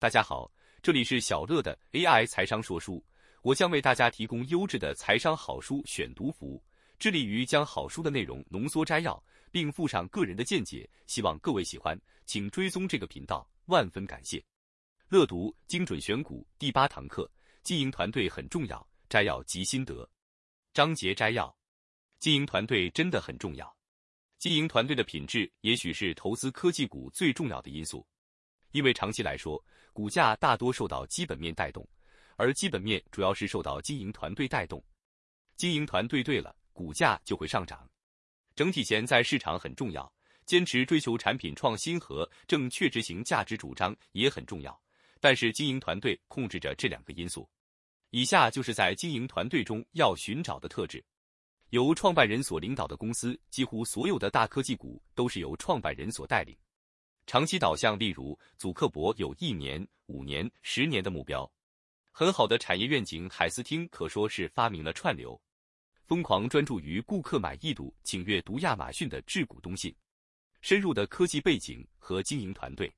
大家好，这里是小乐的 AI 财商说书，我将为大家提供优质的财商好书选读服务，致力于将好书的内容浓缩摘要，并附上个人的见解，希望各位喜欢，请追踪这个频道，万分感谢。乐读精准选股第八堂课，经营团队很重要，摘要及心得。章节摘要：经营团队真的很重要，经营团队的品质也许是投资科技股最重要的因素。因为长期来说，股价大多受到基本面带动，而基本面主要是受到经营团队带动。经营团队对了，股价就会上涨。整体钱在市场很重要，坚持追求产品创新和正确执行价值主张也很重要。但是经营团队控制着这两个因素。以下就是在经营团队中要寻找的特质：由创办人所领导的公司，几乎所有的大科技股都是由创办人所带领。长期导向，例如祖克伯有一年、五年、十年的目标，很好的产业愿景。海思汀可说是发明了串流，疯狂专注于顾客满意度，请阅读亚马逊的致股东信。深入的科技背景和经营团队，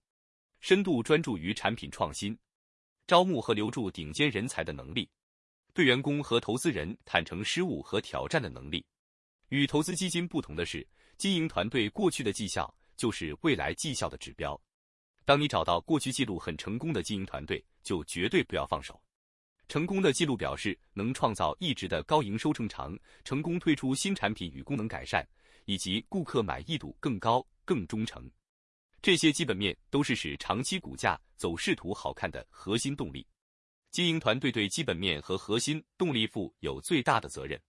深度专注于产品创新，招募和留住顶尖人才的能力，对员工和投资人坦诚失误和挑战的能力。与投资基金不同的是，经营团队过去的绩效。就是未来绩效的指标。当你找到过去记录很成功的经营团队，就绝对不要放手。成功的记录表示能创造一直的高营收成长，成功推出新产品与功能改善，以及顾客满意度更高、更忠诚。这些基本面都是使长期股价走势图好看的核心动力。经营团队对基本面和核心动力负有最大的责任。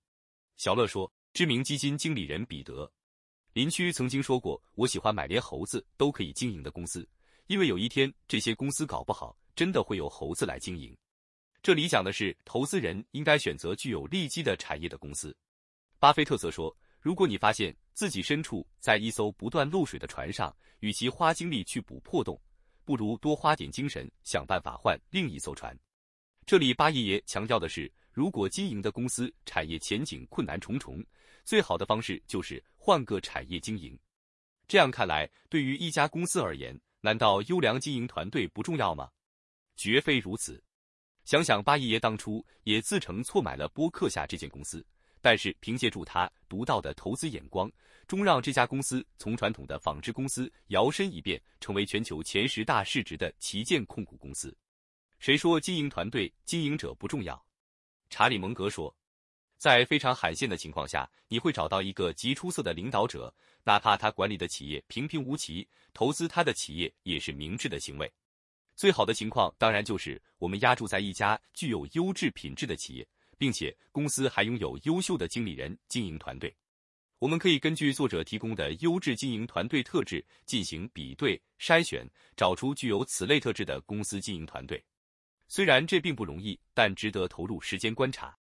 小乐说，知名基金经理人彼得。林区曾经说过：“我喜欢买连猴子都可以经营的公司，因为有一天这些公司搞不好，真的会有猴子来经营。”这里讲的是投资人应该选择具有利基的产业的公司。巴菲特则说：“如果你发现自己身处在一艘不断漏水的船上，与其花精力去补破洞，不如多花点精神想办法换另一艘船。”这里巴爷爷强调的是，如果经营的公司产业前景困难重重，最好的方式就是换个产业经营。这样看来，对于一家公司而言，难道优良经营团队不重要吗？绝非如此。想想巴爷爷当初也自称错买了波克夏这间公司，但是凭借住他独到的投资眼光，终让这家公司从传统的纺织公司摇身一变，成为全球前十大市值的旗舰控股公司。谁说经营团队、经营者不重要？查理·蒙格说，在非常罕见的情况下，你会找到一个极出色的领导者，哪怕他管理的企业平平无奇，投资他的企业也是明智的行为。最好的情况当然就是我们押注在一家具有优质品质的企业，并且公司还拥有优秀的经理人、经营团队。我们可以根据作者提供的优质经营团队特质进行比对筛选，找出具有此类特质的公司经营团队。虽然这并不容易，但值得投入时间观察。